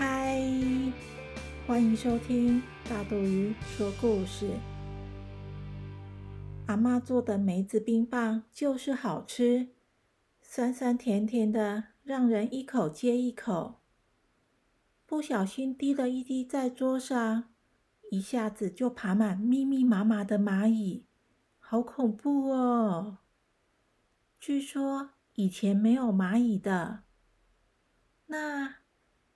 嗨，欢迎收听大肚鱼说故事。阿妈做的梅子冰棒就是好吃，酸酸甜甜的，让人一口接一口。不小心滴了一滴在桌上，一下子就爬满密密麻麻的蚂蚁，好恐怖哦！据说以前没有蚂蚁的，那。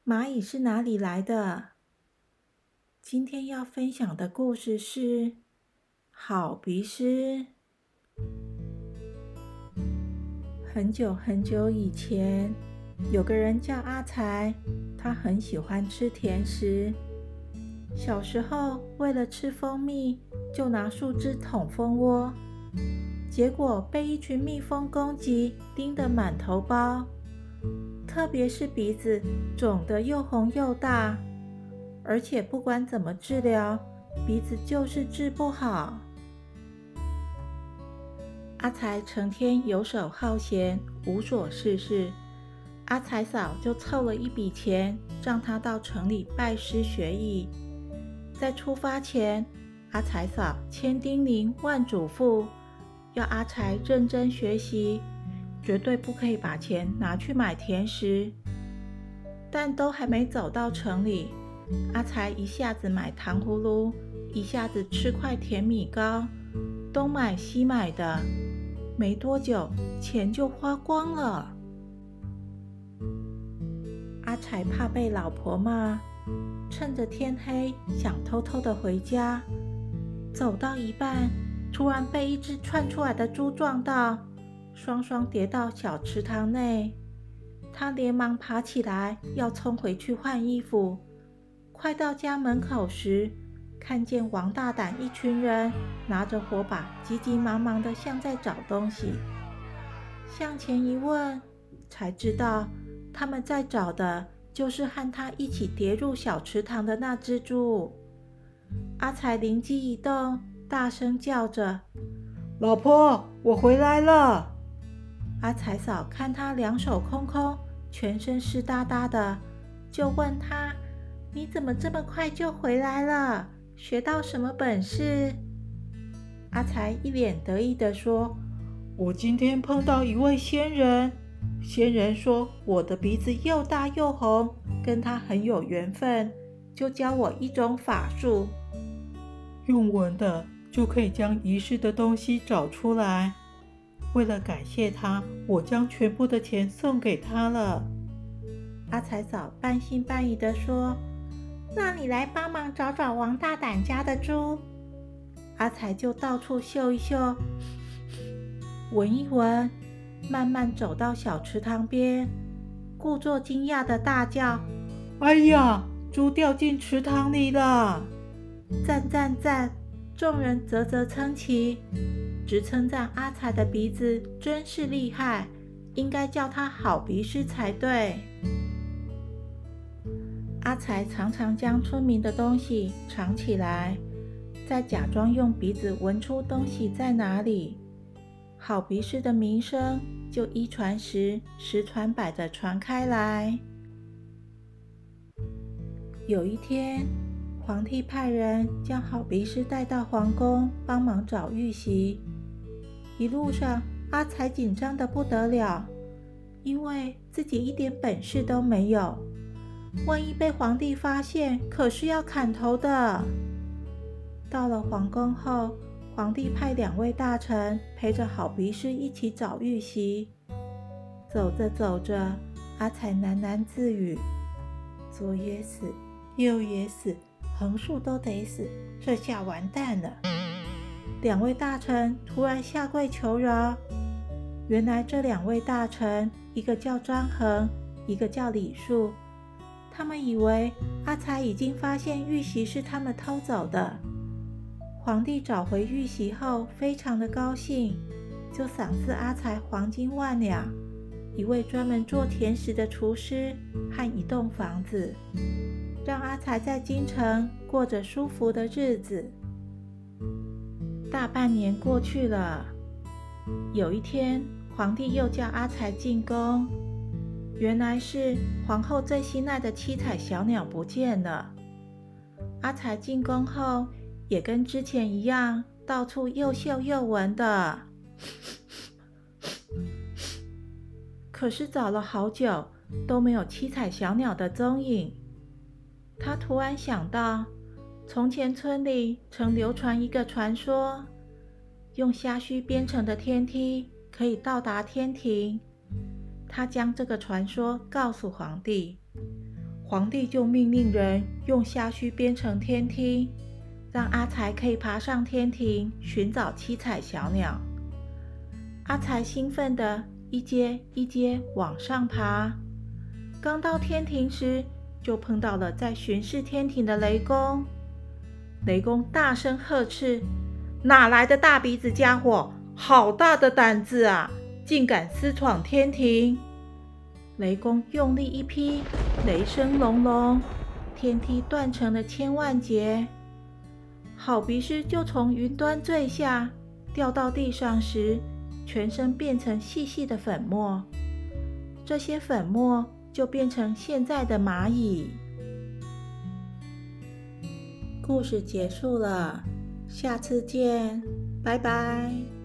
蚂蚁是哪里来的？今天要分享的故事是好鼻师。很久很久以前，有个人叫阿财，他很喜欢吃甜食。小时候，为了吃蜂蜜，就拿树枝捅蜂窝，结果被一群蜜蜂攻击，叮得满头包。特别是鼻子肿得又红又大，而且不管怎么治疗，鼻子就是治不好。阿财成天游手好闲，无所事事。阿财嫂就凑了一笔钱，让他到城里拜师学艺。在出发前，阿财嫂千叮咛万嘱咐，要阿财认真学习。绝对不可以把钱拿去买甜食，但都还没走到城里，阿财一下子买糖葫芦，一下子吃块甜米糕，东买西买的，没多久钱就花光了。阿财怕被老婆骂，趁着天黑想偷偷的回家，走到一半，突然被一只窜出来的猪撞到。双双跌到小池塘内，他连忙爬起来要冲回去换衣服。快到家门口时，看见王大胆一群人拿着火把，急急忙忙的像在找东西。向前一问，才知道他们在找的就是和他一起跌入小池塘的那只猪。阿才灵机一动，大声叫着：“老婆，我回来了！”阿财嫂看他两手空空，全身湿哒哒的，就问他：“你怎么这么快就回来了？学到什么本事？”阿财一脸得意的说：“我今天碰到一位仙人，仙人说我的鼻子又大又红，跟他很有缘分，就教我一种法术，用闻的就可以将遗失的东西找出来。”为了感谢他，我将全部的钱送给他了。阿财嫂半信半疑地说：“那你来帮忙找找王大胆家的猪。”阿财就到处嗅一嗅，闻一闻，慢慢走到小池塘边，故作惊讶的大叫：“哎呀，猪掉进池塘里了！”赞赞赞！众人啧啧称奇。直称赞阿财的鼻子真是厉害，应该叫他好鼻师才对。阿财常常将村民的东西藏起来，再假装用鼻子闻出东西在哪里，好鼻师的名声就一传十，十传百的传开来。有一天，皇帝派人将好鼻师带到皇宫，帮忙找玉玺。一路上，阿才紧张的不得了，因为自己一点本事都没有，万一被皇帝发现，可是要砍头的。到了皇宫后，皇帝派两位大臣陪着好鼻师一起找玉玺。走着走着，阿才喃喃自语：“左也死，右也死，横竖都得死，这下完蛋了。”两位大臣突然下跪求饶。原来这两位大臣，一个叫张衡，一个叫李树。他们以为阿才已经发现玉玺是他们偷走的。皇帝找回玉玺后，非常的高兴，就赏赐阿才黄金万两、一位专门做甜食的厨师和一栋房子，让阿才在京城过着舒服的日子。大半年过去了，有一天，皇帝又叫阿才进宫。原来是皇后最心爱的七彩小鸟不见了。阿才进宫后，也跟之前一样，到处又嗅又闻的。可是找了好久，都没有七彩小鸟的踪影。他突然想到，从前村里曾流传一个传说，用虾须编成的天梯可以到达天庭。他将这个传说告诉皇帝，皇帝就命令人用虾须编成天梯，让阿才可以爬上天庭寻找七彩小鸟。阿才兴奋地一阶一阶往上爬，刚到天庭时，就碰到了在巡视天庭的雷公。雷公大声呵斥：“哪来的大鼻子家伙？好大的胆子啊！竟敢私闯天庭！”雷公用力一劈，雷声隆隆，天梯断成了千万截。好鼻师就从云端坠下，掉到地上时，全身变成细细的粉末。这些粉末。就变成现在的蚂蚁。故事结束了，下次见，拜拜。